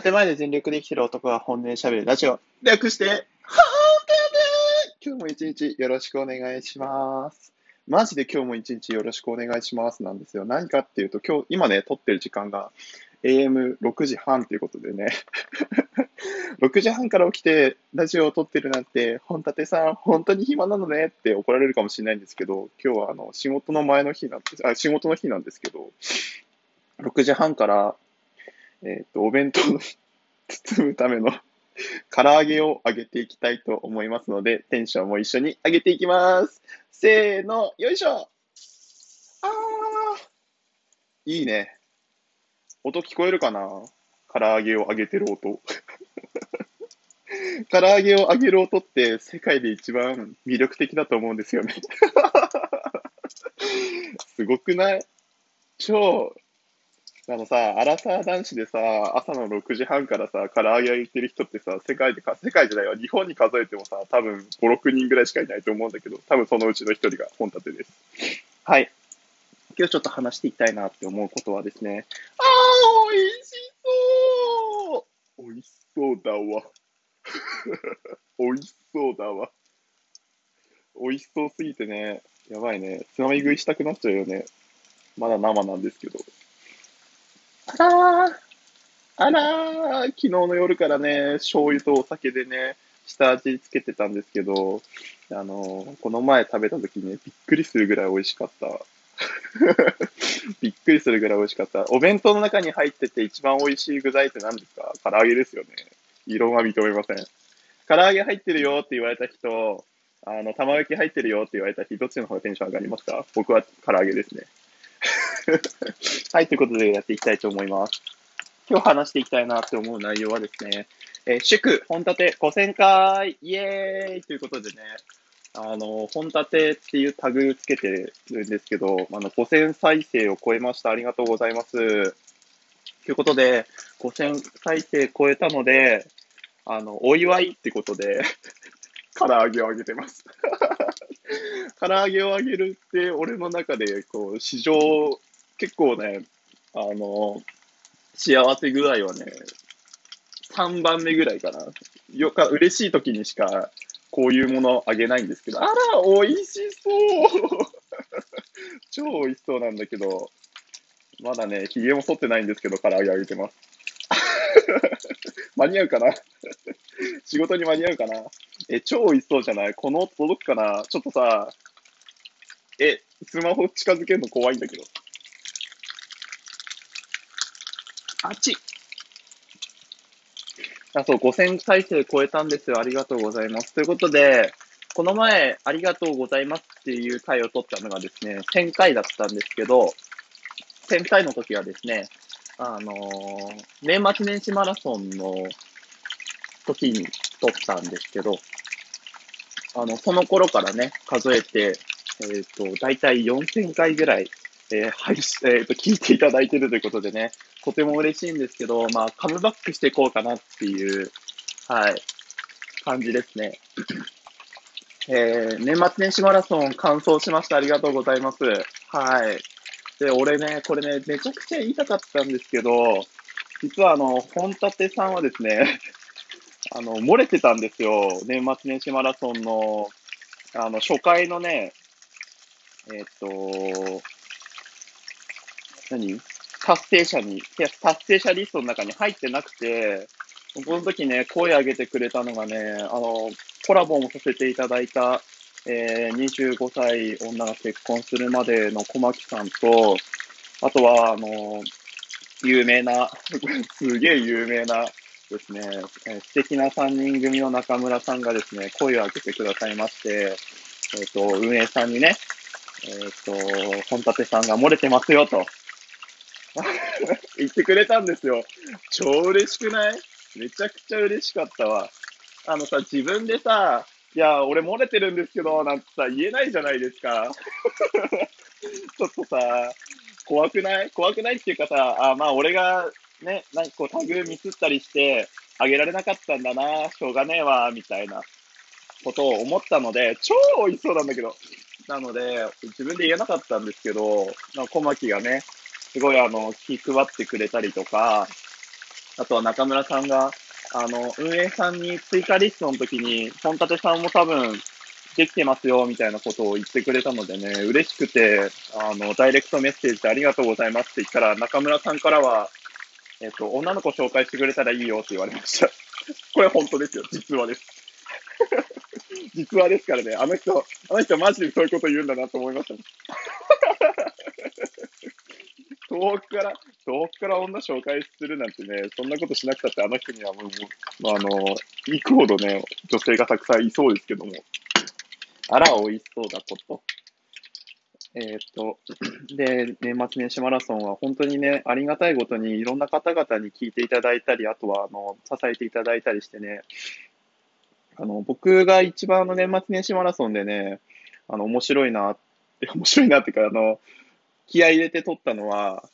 建前で全力で生きてる男が本音で喋るラジオ。略して、はー今日も一日よろしくお願いします。マジで今日も一日よろしくお願いしますなんですよ。何かっていうと、今日、今ね、撮ってる時間が AM6 時半ということでね。6時半から起きてラジオを撮ってるなんて、本立さん、本当に暇なのねって怒られるかもしれないんですけど、今日はあの仕事の前の日なんです、あ、仕事の日なんですけど、6時半から、えっ、と、お弁当の包むための 唐揚げを揚げていきたいと思いますので、テンションも一緒に上げていきます。せーの、よいしょあーいいね。音聞こえるかな？唐揚げを揚げてる音。唐揚げを揚げる音って世界で一番魅力的だと思うんですよね。すごくない？超、あのさ、アラサー男子でさ、朝の6時半からさ、唐揚げ揚げてる人ってさ、世界でか、世界じゃないわ、日本に数えてもさ、多分5、6人ぐらいしかいないと思うんだけど、多分そのうちの一人が本立てです。はい。今日ちょっと話していきたいなって思うことはですね、あー、美味しそう美味しそうだわ。美味しそうだわ。美味しそうすぎてね、やばいね。つまみ食いしたくなっちゃうよね。まだ生なんですけど。あらー、あら、昨日の夜からね、醤油とお酒でね、下味つけてたんですけど、あの、この前食べた時ね、びっくりするぐらい美味しかった。びっくりするぐらい美味しかった。お弁当の中に入ってて一番美味しい具材って何ですか？唐揚げですよね。異論は認めません。唐揚げ入ってるよって言われた人、あの、玉焼き入ってるよって言われた人、どっちの方がテンション上がりますか？僕は唐揚げですね。はい、ということでやっていきたいと思います。今日話していきたいなって思う内容はですね、えー祝、本立て5000回イエーイということでね、あの、本立てっていうタグつけてるんですけど、あの、5000再生を超えました。ありがとうございます。ということで、5000再生超えたので、あの、お祝いってことで、唐揚げをあげてます。唐揚げをあげるって、俺の中で、こう、史上、結構ね、あの、幸せ具合はね、3番目ぐらいかな。よか、嬉しい時にしか、こういうものあげないんですけど、あら、美味しそう。超美味しそうなんだけど、まだね、髭も剃ってないんですけど、唐揚げあげてます。間に合うかな。仕事に間に合うかな。え、超美味しそうじゃない？この届くかな？ちょっとさ、え、スマホ近づけるの怖いんだけど。あっちあ、そう、5000再生超えたんですよ。ありがとうございます。ということで、この前、ありがとうございますっていう回を取ったのがですね、1000回だったんですけど、1000回の時はですね、あのー年末年始マラソンの時に撮ったんですけど、あの、その頃からね、数えて、えっ、と、だいたい4000回ぐらい、えー配信、えっ、と、聞いていただいてるということでね、とても嬉しいんですけど、まあ、カムバックしていこうかなっていう、はい、感じですね。えー、年末年始マラソン完走しました。ありがとうございます。はい。で、俺ね、これね、めちゃくちゃ言いたかったんですけど、実はあの、本立さんはですね、あの、漏れてたんですよ。年末年始マラソンの、あの、初回のね、えっ、と、何？達成者に、達成者リストの中に入ってなくて、この時ね、声上げてくれたのがね、あの、コラボもさせていただいた、えー、25歳女が結婚するまでの小牧さんと、あとは、あの、有名な、すげえ有名なですね、えー素敵な3人組の中村さんがですね、声を上げてくださいまして、えっ、と、運営さんにね、えっ、と、本立さんが漏れてますよと、言ってくれたんですよ。超嬉しくない？めちゃくちゃ嬉しかったわ。あのさ、自分でさ、いや、俺漏れてるんですけど、なんてさ、言えないじゃないですか。ちょっとさ、怖くない？怖くないっていうかさ、あ、まあ俺がね、なんかこうタグミスったりして、あげられなかったんだな、しょうがねえわ、みたいなことを思ったので、超美味しそうなんだけど。なので、自分で言えなかったんですけど、小牧がね、すごいあの、気配ってくれたりとか、あとは中村さんが、あの、運営さんに追加リストの時に、本立さんも多分、できてますよ、みたいなことを言ってくれたのでね、嬉しくて、あの、ダイレクトメッセージでありがとうございますって言ったら、中村さんからは、えっと、女の子紹介してくれたらいいよって言われました。これ本当ですよ。実話です。実話ですからね。あの人、あの人マジでそういうこと言うんだなと思いました、遠くから、遠くから女紹介するなんてね、そんなことしなくたってあの人にはもう、あの、行くほどね、女性がたくさんいそうですけども。あら、美味しそうだこと。えっ、と、で、年末年始マラソンは本当にね、ありがたいことにいろんな方々に聞いていただいたり、あとは、あの、支えていただいたりしてね、あの、僕が一番の年末年始マラソンでね、あの、面白いな、面白いなっていうか、あの、気合入れて撮ったのは、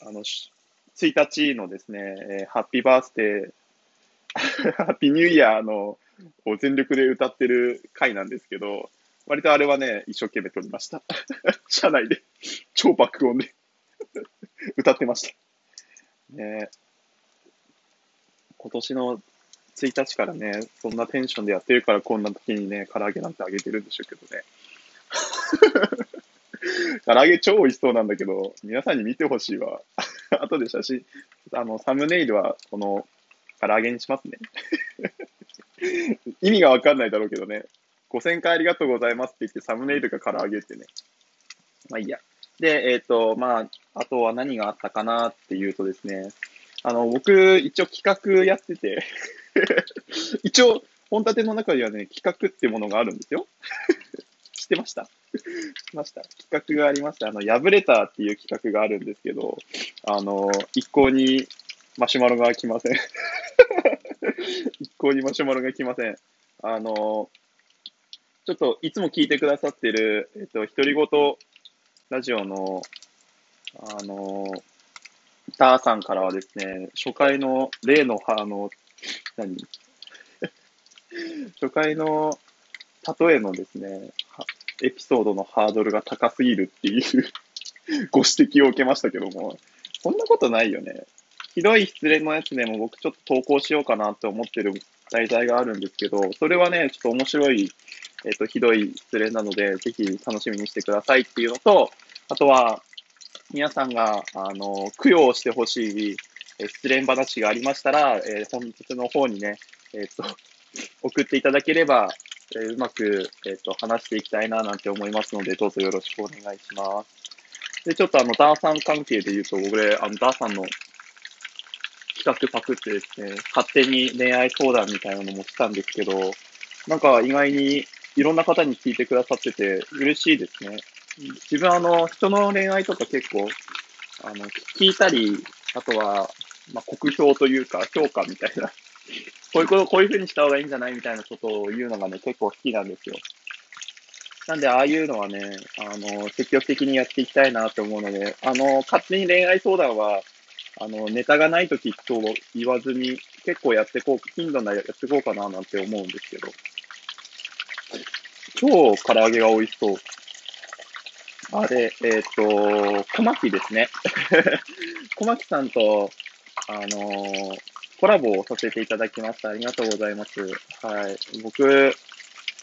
あの、1日のですね、えー、ハッピーバースデー、ハッピーニューイヤーの、を全力で歌ってる回なんですけど、割とあれはね、一生懸命撮りました。車内で、超爆音で 歌ってました。ね今年の1日からね、そんなテンションでやってるからこんな時にね、唐揚げなんてあげてるんでしょうけどね。唐揚げ超美味しそうなんだけど、皆さんに見てほしいわ。後で写真、あの、サムネイルはこの唐揚げにしますね。意味がわかんないだろうけどね。5000回ありがとうございますって言ってサムネイルが唐揚げってね。まあいいや。で、えっ、ー、と、まあ、あとは何があったかなっていうとですね、あの、僕、一応企画やってて 一応、本立ての中にはね、企画ってものがあるんですよ。知ってました？ました企画がありました。あの、ラブレターっていう企画があるんですけど、あの、一向にマシュマロが来ません 一向にマシュマロが来ません。あの、ちょっといつも聞いてくださってる、えっと、独り言ラジオの、あの、ターさんからはですね、初回の例の、あの、何？初回の例えのですね、エピソードのハードルが高すぎるっていう ご指摘を受けましたけども、そんなことないよね。ひどい失恋のやつでも僕ちょっと投稿しようかなって思ってる題材があるんですけど、それはね、ちょっと面白い、えっ、と、ひどい失恋なので、ぜひ楽しみにしてくださいっていうのと、あとは、皆さんが、あの、供養してほしい、え失恋話がありましたら、えー、本日の方にね、えっ、と、送っていただければ、えー、うまく、えっ、と、話していきたいななんて思いますので、どうぞよろしくお願いします。で、ちょっとあの、ダーさん関係で言うと、俺、あの、ダーさんの企画パクってですね、勝手に恋愛相談みたいなのもしたんですけど、なんか意外にいろんな方に聞いてくださってて嬉しいですね。自分あの、人の恋愛とか結構、あの、聞いたり、あとは、まあ、酷評というか、評価みたいな、こういうこと、こういう風にした方がいいんじゃないみたいなことを言うのがね、結構好きなんですよ。なんで、ああいうのはね、あの、積極的にやっていきたいなと思うので、あの、勝手に恋愛相談は、あの、ネタがないときと言わずに、結構やってこう、頻度なやってこうかななんて思うんですけど。超唐揚げが美味しそう。あれ、えっ、ー、と、小牧ですね。小牧さんと、あのー、コラボをさせていただきました。ありがとうございます。はい。僕、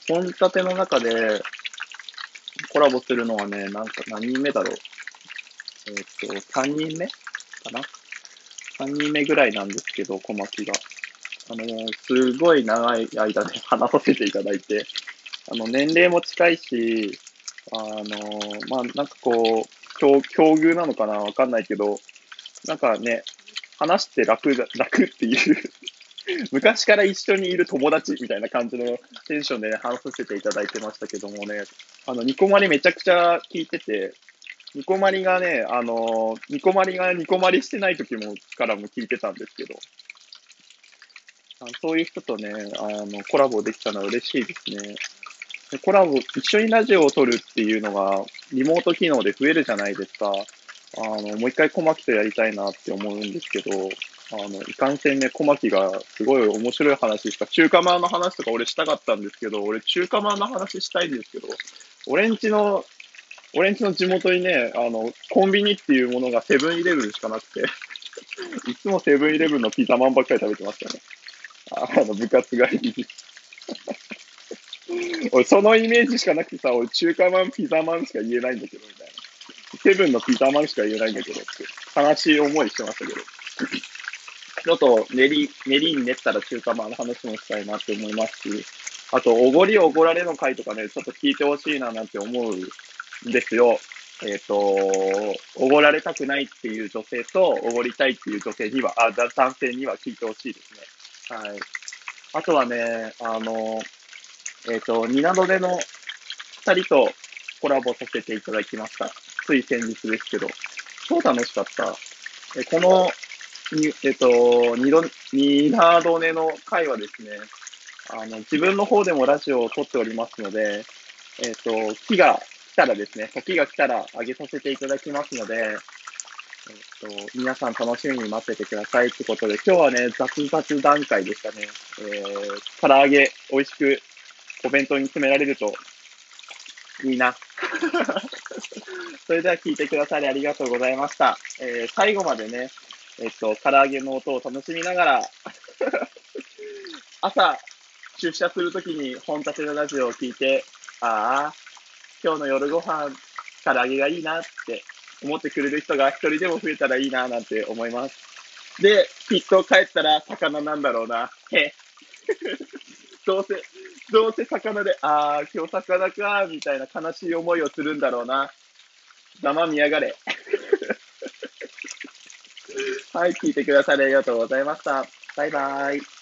本立ての中でコラボするのはね、なんか何人目だろう。えっ、と、3人目かな ?3 人目ぐらいなんですけど、小牧が。あの、すごい長い間で話させていただいて、あの、年齢も近いし、あの、まあ、なんかこう、境境遇なのかな？わかんないけど、なんかね、話して楽だ、楽っていう 昔から一緒にいる友達みたいな感じのテンションで、話させていただいてましたけどもね、あの、ニコマリめちゃくちゃ聞いてて、ニコマリがね、あの、ニコマリがニコマリしてない時も、からも聞いてたんですけど、あそういう人とね、あの、コラボできたのは嬉しいですね。コラボ、一緒にラジオを撮るっていうのが、リモート機能で増えるじゃないですか。あの、もう一回小牧とやりたいなって思うんですけど、あの、いかんせんね、小牧がすごい面白い話した。中華まんの話とか俺したかったんですけど、俺中華まんの話したいんですけど、俺んちの、俺んちの地元にね、あの、コンビニっていうものがセブンイレブンしかなくて いつもセブンイレブンのピザマンばっかり食べてましたね。あの、部活帰りに。俺、そのイメージしかなくてさ、俺、中華マン、ピザマンしか言えないんだけど、みたいな。セブンのピザマンしか言えないんだけどって、悲しい思いしてましたけど。ちょっと練り、練りに練ったら中華マンの話もしたいなって思いますし、あと、おごりおごられの回とかね、ちょっと聞いてほしいななんて思うんですよ。えっ、ー、と、おごられたくないっていう女性と、おごりたいっていう女性には、あ、男性には聞いてほしいですね。はい。あとはね、あの、えっ、ー、と、ニナドでの二人とコラボさせていただきました。つい先日ですけど、超楽しかった。えこの、にえっ、と、ニド、ニナドネの回はですね、あの、自分の方でもラジオを撮っておりますので、えっ、と、木が来たらですね、時が来たら上げさせていただきますので、えっと、皆さん楽しみに待っててくださいってことで、今日はね、雑雑段階でしたね。えー、唐揚げ、美味しくお弁当に詰められるといいな。それでは聞いてくださりありがとうございました。えー、最後までね、えっと、唐揚げの音を楽しみながら 朝、出社するときに本立てのラジオを聞いて、ああ、今日の夜ご飯、唐揚げがいいなって思ってくれる人が一人でも増えたらいいななんて思います。で、きっと帰ったら魚なんだろうな。へ。どうせ、どうせ魚で、あー、今日魚か、みたいな悲しい思いをするんだろうな。ざまみやがれ。はい、聞いてくださりありがとうございました。バイバイ。